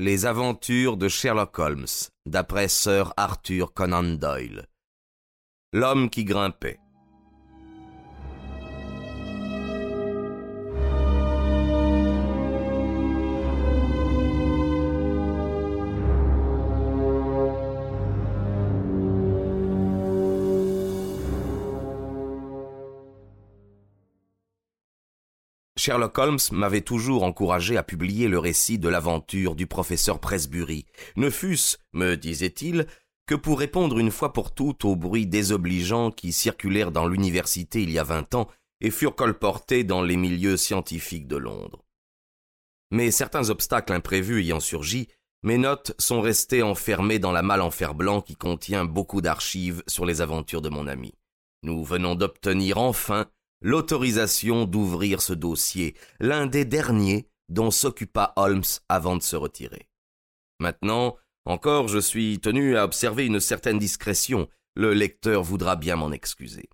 Les aventures de Sherlock Holmes, d'après Sir Arthur Conan Doyle. L'homme qui grimpait. Sherlock Holmes m'avait toujours encouragé à publier le récit de l'aventure du professeur Presbury, ne fût-ce, me disait-il, que pour répondre une fois pour toutes aux bruits désobligeants qui circulèrent dans l'université il y a vingt ans et furent colportés dans les milieux scientifiques de Londres. Mais certains obstacles imprévus ayant surgi, mes notes sont restées enfermées dans la malle en fer blanc qui contient beaucoup d'archives sur les aventures de mon ami. Nous venons d'obtenir enfin l'autorisation d'ouvrir ce dossier, l'un des derniers dont s'occupa Holmes avant de se retirer. Maintenant, encore, je suis tenu à observer une certaine discrétion, le lecteur voudra bien m'en excuser.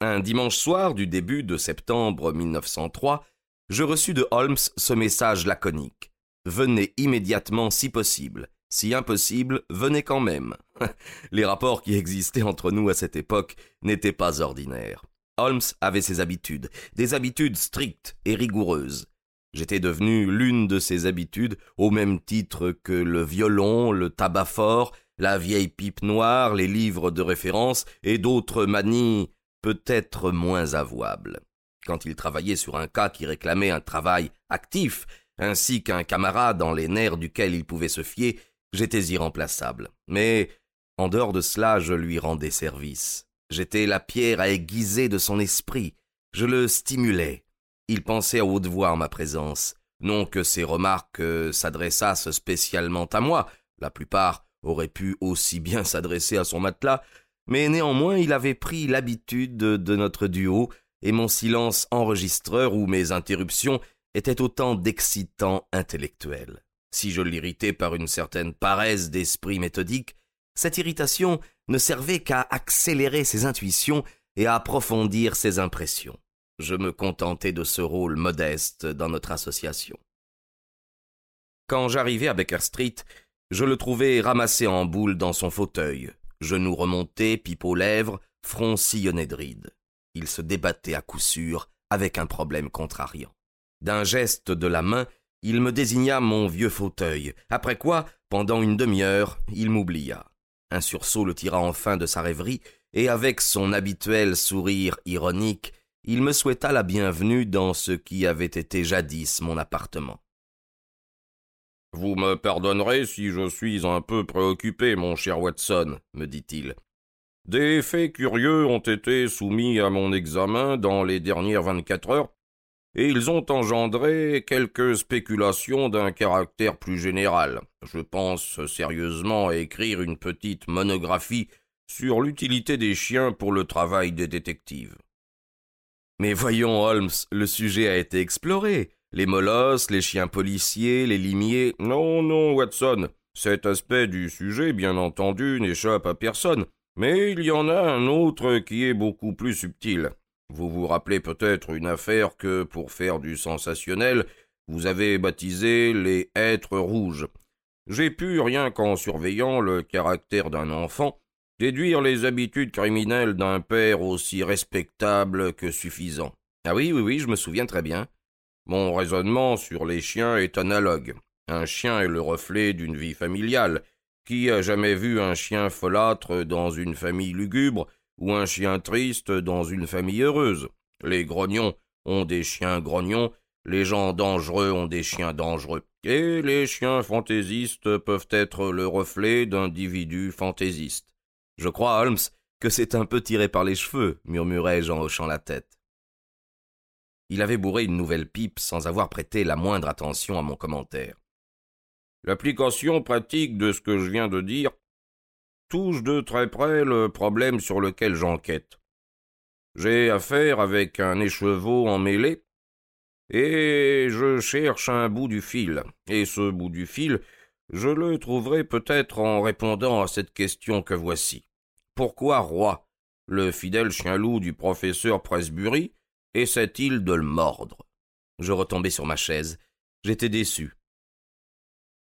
Un dimanche soir du début de septembre 1903, je reçus de Holmes ce message laconique. Venez immédiatement si possible. Si impossible, venez quand même. Les rapports qui existaient entre nous à cette époque n'étaient pas ordinaires. Holmes avait ses habitudes, des habitudes strictes et rigoureuses. J'étais devenu l'une de ses habitudes au même titre que le violon, le tabac fort, la vieille pipe noire, les livres de référence et d'autres manies peut-être moins avouables. Quand il travaillait sur un cas qui réclamait un travail actif, ainsi qu'un camarade dans les nerfs duquel il pouvait se fier, j'étais irremplaçable. Mais, en dehors de cela, je lui rendais service. J'étais la pierre à aiguiser de son esprit. Je le stimulais. Il pensait à haute voix en ma présence. Non que ses remarques euh, s'adressassent spécialement à moi. La plupart auraient pu aussi bien s'adresser à son matelas. Mais néanmoins, il avait pris l'habitude de notre duo, et mon silence enregistreur ou mes interruptions étaient autant d'excitants intellectuels. Si je l'irritais par une certaine paresse d'esprit méthodique, cette irritation ne servait qu'à accélérer ses intuitions et à approfondir ses impressions. Je me contentais de ce rôle modeste dans notre association. Quand j'arrivai à Baker Street, je le trouvai ramassé en boule dans son fauteuil, genoux remontés, pipe aux lèvres, front sillonné de rides. Il se débattait à coup sûr avec un problème contrariant. D'un geste de la main, il me désigna mon vieux fauteuil, après quoi, pendant une demi-heure, il m'oublia. Un sursaut le tira enfin de sa rêverie, et avec son habituel sourire ironique, il me souhaita la bienvenue dans ce qui avait été jadis mon appartement. Vous me pardonnerez si je suis un peu préoccupé, mon cher Watson, me dit-il. Des faits curieux ont été soumis à mon examen dans les dernières vingt-quatre heures, et ils ont engendré quelques spéculations d'un caractère plus général. Je pense sérieusement à écrire une petite monographie sur l'utilité des chiens pour le travail des détectives. Mais voyons, Holmes, le sujet a été exploré. Les molosses, les chiens policiers, les limiers. Non, non, Watson. Cet aspect du sujet, bien entendu, n'échappe à personne. Mais il y en a un autre qui est beaucoup plus subtil. Vous vous rappelez peut-être une affaire que, pour faire du sensationnel, vous avez baptisé les êtres rouges. J'ai pu, rien qu'en surveillant le caractère d'un enfant, déduire les habitudes criminelles d'un père aussi respectable que suffisant. Ah oui, oui, oui, je me souviens très bien. Mon raisonnement sur les chiens est analogue. Un chien est le reflet d'une vie familiale. Qui a jamais vu un chien folâtre dans une famille lugubre ou un chien triste dans une famille heureuse. Les grognons ont des chiens grognons, les gens dangereux ont des chiens dangereux, et les chiens fantaisistes peuvent être le reflet d'individus fantaisistes. Je crois, Holmes, que c'est un peu tiré par les cheveux, murmurai-je en hochant la tête. Il avait bourré une nouvelle pipe sans avoir prêté la moindre attention à mon commentaire. L'application pratique de ce que je viens de dire touche de très près le problème sur lequel j'enquête. J'ai affaire avec un écheveau emmêlé, et je cherche un bout du fil, et ce bout du fil, je le trouverai peut-être en répondant à cette question que voici. Pourquoi roi, le fidèle chien-loup du professeur Presbury, essaie-t-il de le mordre? Je retombai sur ma chaise. J'étais déçu.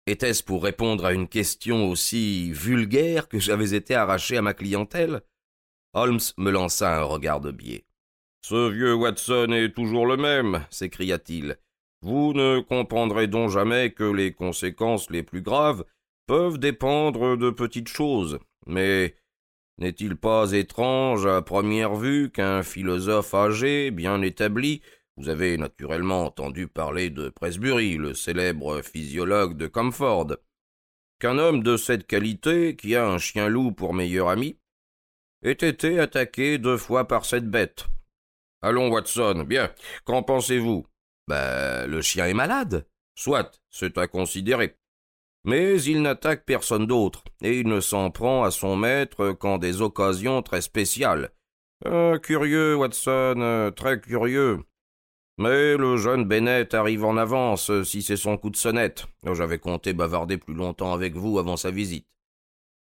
Était-ce pour répondre à une question aussi vulgaire que j'avais été arraché à ma clientèle? Holmes me lança un regard de biais. Ce vieux Watson est toujours le même, s'écria-t-il. Vous ne comprendrez donc jamais que les conséquences les plus graves peuvent dépendre de petites choses. Mais n'est-il pas étrange à première vue qu'un philosophe âgé, bien établi, vous avez naturellement entendu parler de Presbury, le célèbre physiologue de Comford, qu'un homme de cette qualité, qui a un chien loup pour meilleur ami, ait été attaqué deux fois par cette bête. Allons, Watson, bien, qu'en pensez-vous? Ben, le chien est malade. Soit, c'est à considérer. Mais il n'attaque personne d'autre, et il ne s'en prend à son maître qu'en des occasions très spéciales. Euh, curieux, Watson, euh, très curieux. Mais le jeune Bennett arrive en avance, si c'est son coup de sonnette. Oh, j'avais compté bavarder plus longtemps avec vous avant sa visite.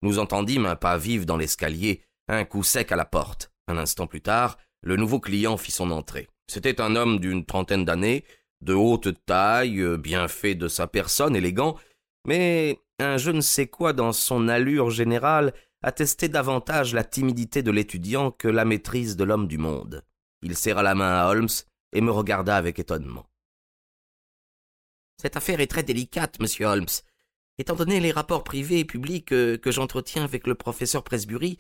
Nous entendîmes un pas vif dans l'escalier, un coup sec à la porte. Un instant plus tard, le nouveau client fit son entrée. C'était un homme d'une trentaine d'années, de haute taille, bien fait de sa personne, élégant, mais un je ne sais quoi dans son allure générale attestait davantage la timidité de l'étudiant que la maîtrise de l'homme du monde. Il serra la main à Holmes et me regarda avec étonnement. Cette affaire est très délicate, monsieur Holmes. Étant donné les rapports privés et publics que, que j'entretiens avec le professeur Presbury,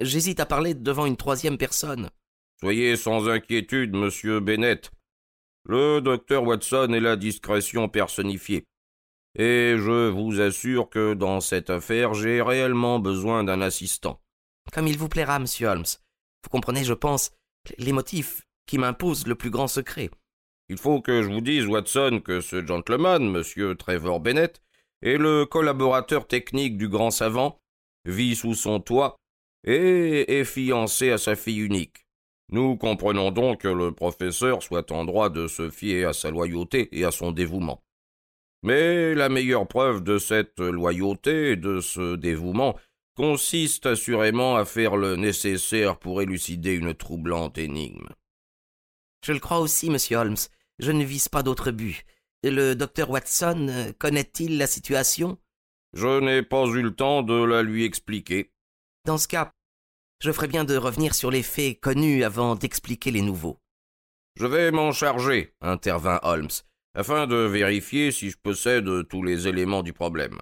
j'hésite à parler devant une troisième personne. Soyez sans inquiétude, monsieur Bennett. Le docteur Watson est la discrétion personnifiée. Et je vous assure que dans cette affaire, j'ai réellement besoin d'un assistant. Comme il vous plaira, monsieur Holmes. Vous comprenez, je pense, les motifs qui m'imposent le plus grand secret. Il faut que je vous dise, Watson, que ce gentleman, monsieur Trevor Bennett, est le collaborateur technique du grand savant, vit sous son toit et est fiancé à sa fille unique. Nous comprenons donc que le professeur soit en droit de se fier à sa loyauté et à son dévouement. Mais la meilleure preuve de cette loyauté et de ce dévouement consiste assurément à faire le nécessaire pour élucider une troublante énigme. Je le crois aussi, monsieur Holmes. Je ne vise pas d'autre but. Le docteur Watson connaît-il la situation? Je n'ai pas eu le temps de la lui expliquer. Dans ce cas, je ferais bien de revenir sur les faits connus avant d'expliquer les nouveaux. Je vais m'en charger, intervint Holmes, afin de vérifier si je possède tous les éléments du problème.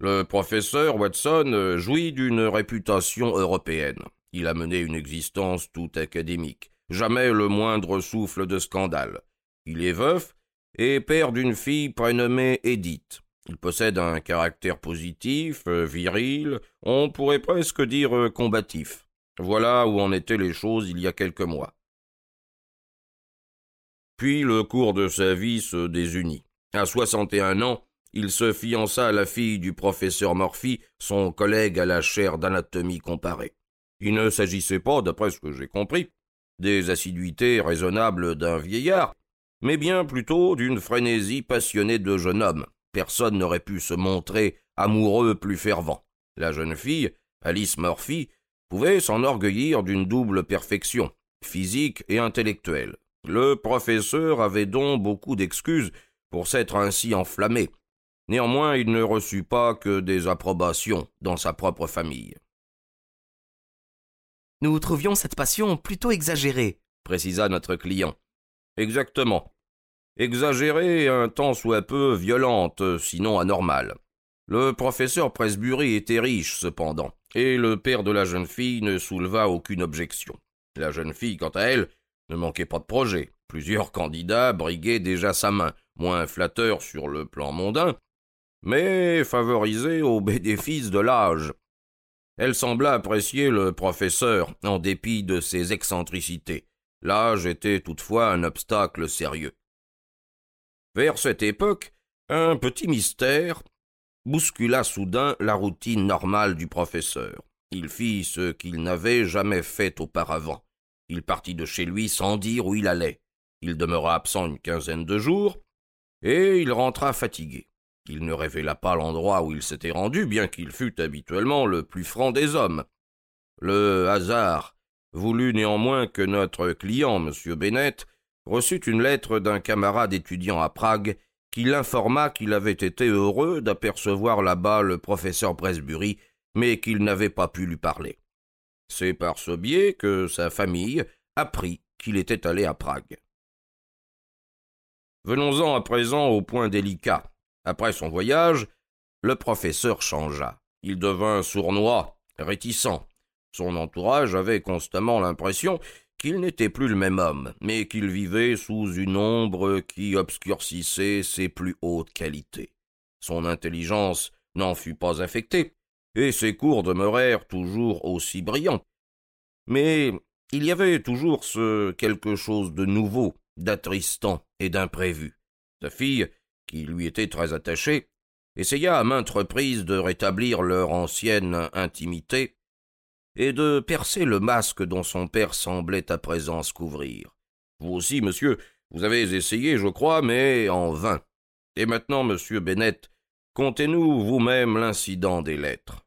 Le professeur Watson jouit d'une réputation européenne. Il a mené une existence tout académique, jamais le moindre souffle de scandale. Il est veuf et père d'une fille prénommée Edith. Il possède un caractère positif, euh, viril, on pourrait presque dire euh, combatif. Voilà où en étaient les choses il y a quelques mois. Puis le cours de sa vie se désunit. À soixante et un ans, il se fiança à la fille du professeur Morphy, son collègue à la chaire d'anatomie comparée. Il ne s'agissait pas, d'après ce que j'ai compris, des assiduités raisonnables d'un vieillard, mais bien plutôt d'une frénésie passionnée de jeune homme, personne n'aurait pu se montrer amoureux plus fervent. La jeune fille, Alice Murphy, pouvait s'enorgueillir d'une double perfection, physique et intellectuelle. Le professeur avait donc beaucoup d'excuses pour s'être ainsi enflammé. Néanmoins, il ne reçut pas que des approbations dans sa propre famille. Nous trouvions cette passion plutôt exagérée, précisa notre client. Exactement exagérée un tant soit peu violente, sinon anormale. Le professeur Presbury était riche, cependant, et le père de la jeune fille ne souleva aucune objection. La jeune fille, quant à elle, ne manquait pas de projet. Plusieurs candidats briguaient déjà sa main, moins flatteur sur le plan mondain, mais favorisé au bénéfice de l'âge. Elle sembla apprécier le professeur, en dépit de ses excentricités. L'âge était toutefois un obstacle sérieux. Vers cette époque, un petit mystère bouscula soudain la routine normale du professeur. Il fit ce qu'il n'avait jamais fait auparavant. Il partit de chez lui sans dire où il allait. Il demeura absent une quinzaine de jours, et il rentra fatigué. Il ne révéla pas l'endroit où il s'était rendu, bien qu'il fût habituellement le plus franc des hommes. Le hasard voulut néanmoins que notre client, M. Bennett, reçut une lettre d'un camarade étudiant à Prague qui l'informa qu'il avait été heureux d'apercevoir là-bas le professeur Presbury, mais qu'il n'avait pas pu lui parler. C'est par ce biais que sa famille apprit qu'il était allé à Prague. Venons-en à présent au point délicat. Après son voyage, le professeur changea. Il devint sournois, réticent. Son entourage avait constamment l'impression qu'il n'était plus le même homme, mais qu'il vivait sous une ombre qui obscurcissait ses plus hautes qualités. Son intelligence n'en fut pas affectée, et ses cours demeurèrent toujours aussi brillants. Mais il y avait toujours ce quelque chose de nouveau, d'attristant et d'imprévu. Sa fille, qui lui était très attachée, essaya à maintes reprises de rétablir leur ancienne intimité et de percer le masque dont son père semblait à présent se couvrir. Vous aussi, monsieur, vous avez essayé, je crois, mais en vain. Et maintenant, monsieur Bennett, contez-nous vous-même l'incident des lettres.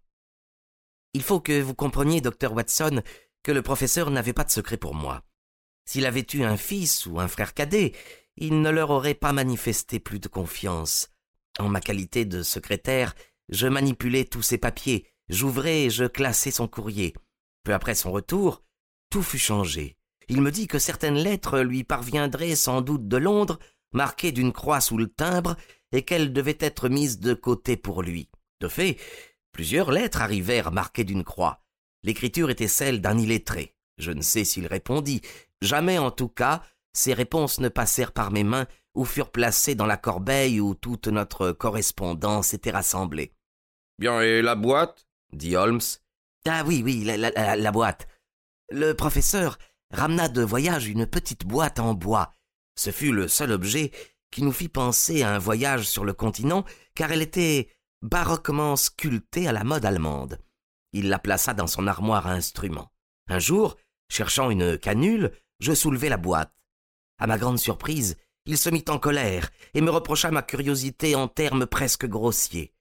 Il faut que vous compreniez, docteur Watson, que le professeur n'avait pas de secret pour moi. S'il avait eu un fils ou un frère cadet, il ne leur aurait pas manifesté plus de confiance. En ma qualité de secrétaire, je manipulais tous ses papiers, j'ouvrais et je classais son courrier. Peu après son retour, tout fut changé. Il me dit que certaines lettres lui parviendraient sans doute de Londres, marquées d'une croix sous le timbre, et qu'elles devaient être mises de côté pour lui. De fait, plusieurs lettres arrivèrent marquées d'une croix. L'écriture était celle d'un illettré. Je ne sais s'il répondit. Jamais, en tout cas, ces réponses ne passèrent par mes mains ou furent placées dans la corbeille où toute notre correspondance était rassemblée. Bien, et la boîte? dit Holmes. Ah oui, oui, la, la boîte. Le professeur ramena de voyage une petite boîte en bois. Ce fut le seul objet qui nous fit penser à un voyage sur le continent, car elle était baroquement sculptée à la mode allemande. Il la plaça dans son armoire à instruments. Un jour, cherchant une canule, je soulevai la boîte. À ma grande surprise, il se mit en colère et me reprocha ma curiosité en termes presque grossiers.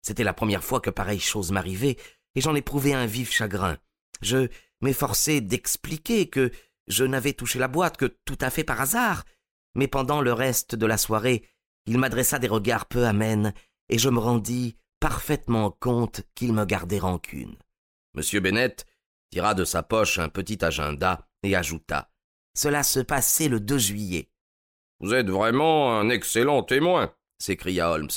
C'était la première fois que pareille chose m'arrivait, et j'en éprouvais un vif chagrin. Je m'efforçai d'expliquer que je n'avais touché la boîte que tout à fait par hasard, mais pendant le reste de la soirée, il m'adressa des regards peu amènes, et je me rendis parfaitement compte qu'il me gardait rancune. Monsieur Bennett tira de sa poche un petit agenda et ajouta cela se passait le 2 juillet. Vous êtes vraiment un excellent témoin, s'écria Holmes.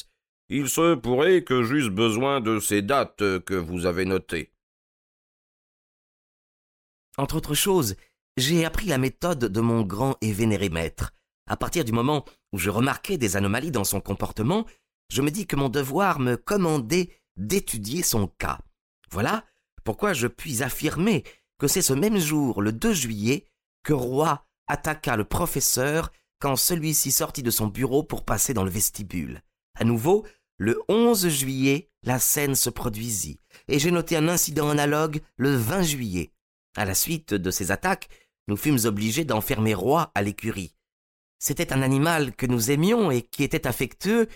Il se pourrait que j'eusse besoin de ces dates que vous avez notées. Entre autres choses, j'ai appris la méthode de mon grand et vénéré maître. À partir du moment où je remarquais des anomalies dans son comportement, je me dis que mon devoir me commandait d'étudier son cas. Voilà pourquoi je puis affirmer que c'est ce même jour, le 2 juillet, que Roy attaqua le professeur quand celui-ci sortit de son bureau pour passer dans le vestibule. À nouveau, le 11 juillet, la scène se produisit, et j'ai noté un incident analogue le 20 juillet. À la suite de ces attaques, nous fûmes obligés d'enfermer Roy à l'écurie. C'était un animal que nous aimions et qui était affectueux,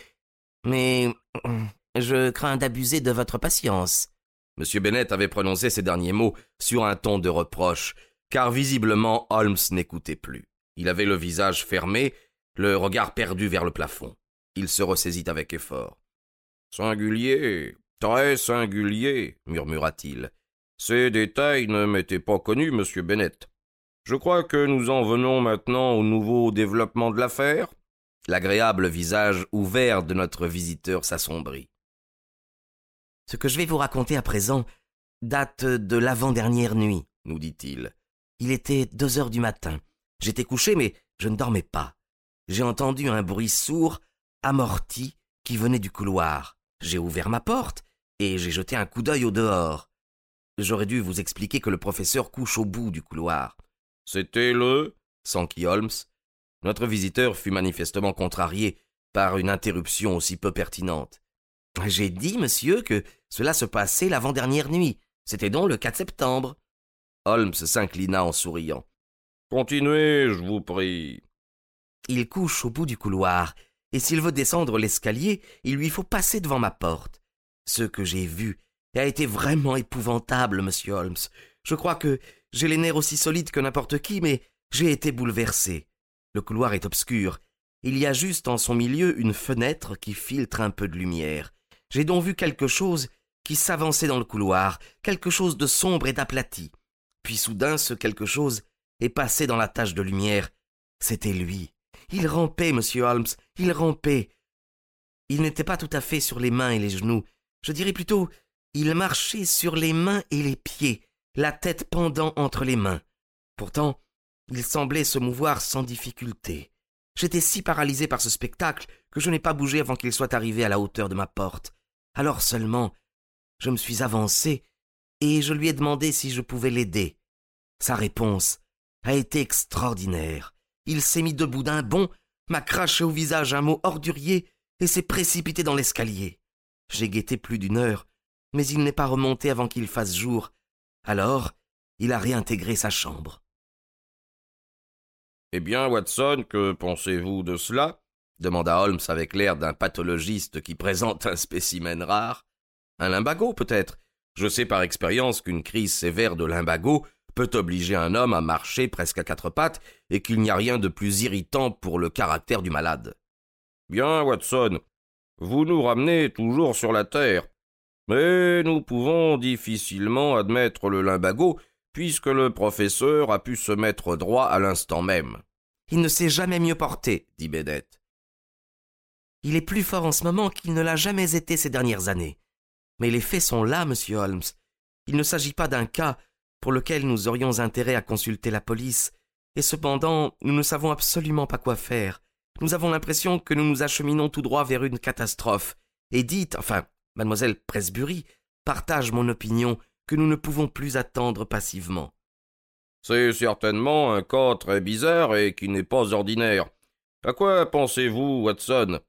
mais je crains d'abuser de votre patience. M. Bennett avait prononcé ces derniers mots sur un ton de reproche, car visiblement Holmes n'écoutait plus. Il avait le visage fermé, le regard perdu vers le plafond. Il se ressaisit avec effort. Singulier, très singulier, murmura-t-il. Ces détails ne m'étaient pas connus, monsieur Bennett. Je crois que nous en venons maintenant au nouveau développement de l'affaire. L'agréable visage ouvert de notre visiteur s'assombrit. Ce que je vais vous raconter à présent date de l'avant-dernière nuit, nous dit-il. Il était deux heures du matin. J'étais couché, mais je ne dormais pas. J'ai entendu un bruit sourd, amorti, qui venait du couloir. J'ai ouvert ma porte et j'ai jeté un coup d'œil au dehors. J'aurais dû vous expliquer que le professeur couche au bout du couloir. C'était le s'enquit Holmes. Notre visiteur fut manifestement contrarié par une interruption aussi peu pertinente. J'ai dit, monsieur, que cela se passait l'avant-dernière nuit. C'était donc le 4 septembre. Holmes s'inclina en souriant. Continuez, je vous prie. Il couche au bout du couloir, et s'il veut descendre l'escalier, il lui faut passer devant ma porte. Ce que j'ai vu a été vraiment épouvantable, monsieur Holmes. Je crois que j'ai les nerfs aussi solides que n'importe qui, mais j'ai été bouleversé. Le couloir est obscur, Il y a juste en son milieu une fenêtre qui filtre un peu de lumière. J'ai donc vu quelque chose qui s'avançait dans le couloir, quelque chose de sombre et d'aplati. Puis soudain, ce quelque chose est passé dans la tache de lumière. C'était lui. Il rampait, monsieur Holmes, il rampait. Il n'était pas tout à fait sur les mains et les genoux. Je dirais plutôt, il marchait sur les mains et les pieds, la tête pendant entre les mains. Pourtant, il semblait se mouvoir sans difficulté. J'étais si paralysé par ce spectacle que je n'ai pas bougé avant qu'il soit arrivé à la hauteur de ma porte. Alors seulement, je me suis avancé et je lui ai demandé si je pouvais l'aider. Sa réponse a été extraordinaire. Il s'est mis debout d'un bond, m'a craché au visage un mot ordurier et s'est précipité dans l'escalier. J'ai guetté plus d'une heure, mais il n'est pas remonté avant qu'il fasse jour. Alors, il a réintégré sa chambre. Eh bien, Watson, que pensez-vous de cela? demanda Holmes avec l'air d'un pathologiste qui présente un spécimen rare. Un limbago, peut-être? Je sais par expérience qu'une crise sévère de limbago peut obliger un homme à marcher presque à quatre pattes et qu'il n'y a rien de plus irritant pour le caractère du malade. Bien, Watson, vous nous ramenez toujours sur la terre. Mais nous pouvons difficilement admettre le limbago puisque le professeur a pu se mettre droit à l'instant même. Il ne s'est jamais mieux porté, dit Bennett. Il est plus fort en ce moment qu'il ne l'a jamais été ces dernières années. Mais les faits sont là, monsieur Holmes. Il ne s'agit pas d'un cas pour lequel nous aurions intérêt à consulter la police, et cependant nous ne savons absolument pas quoi faire. Nous avons l'impression que nous nous acheminons tout droit vers une catastrophe. Et dites, enfin, mademoiselle Presbury, partage mon opinion que nous ne pouvons plus attendre passivement. C'est certainement un cas très bizarre et qui n'est pas ordinaire. À quoi pensez-vous, Watson?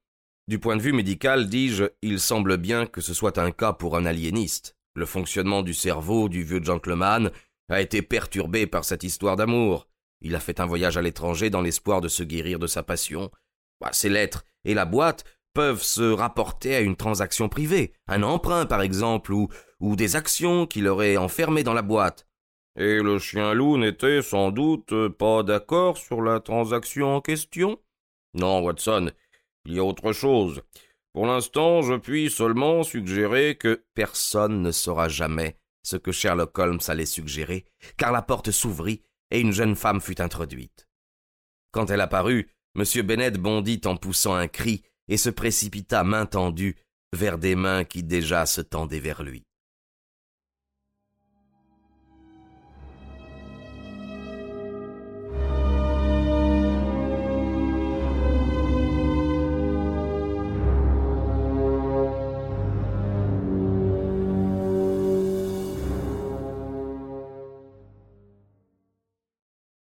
Du point de vue médical, dis-je, il semble bien que ce soit un cas pour un aliéniste. Le fonctionnement du cerveau du vieux gentleman a été perturbé par cette histoire d'amour. Il a fait un voyage à l'étranger dans l'espoir de se guérir de sa passion. Bah, ces lettres et la boîte peuvent se rapporter à une transaction privée, un emprunt par exemple, ou, ou des actions qu'il aurait enfermées dans la boîte. Et le chien loup n'était sans doute pas d'accord sur la transaction en question? Non, Watson, il y a autre chose. Pour l'instant, je puis seulement suggérer que personne ne saura jamais ce que Sherlock Holmes allait suggérer, car la porte s'ouvrit et une jeune femme fut introduite. Quand elle apparut, M. Bennet bondit en poussant un cri et se précipita main tendue vers des mains qui déjà se tendaient vers lui.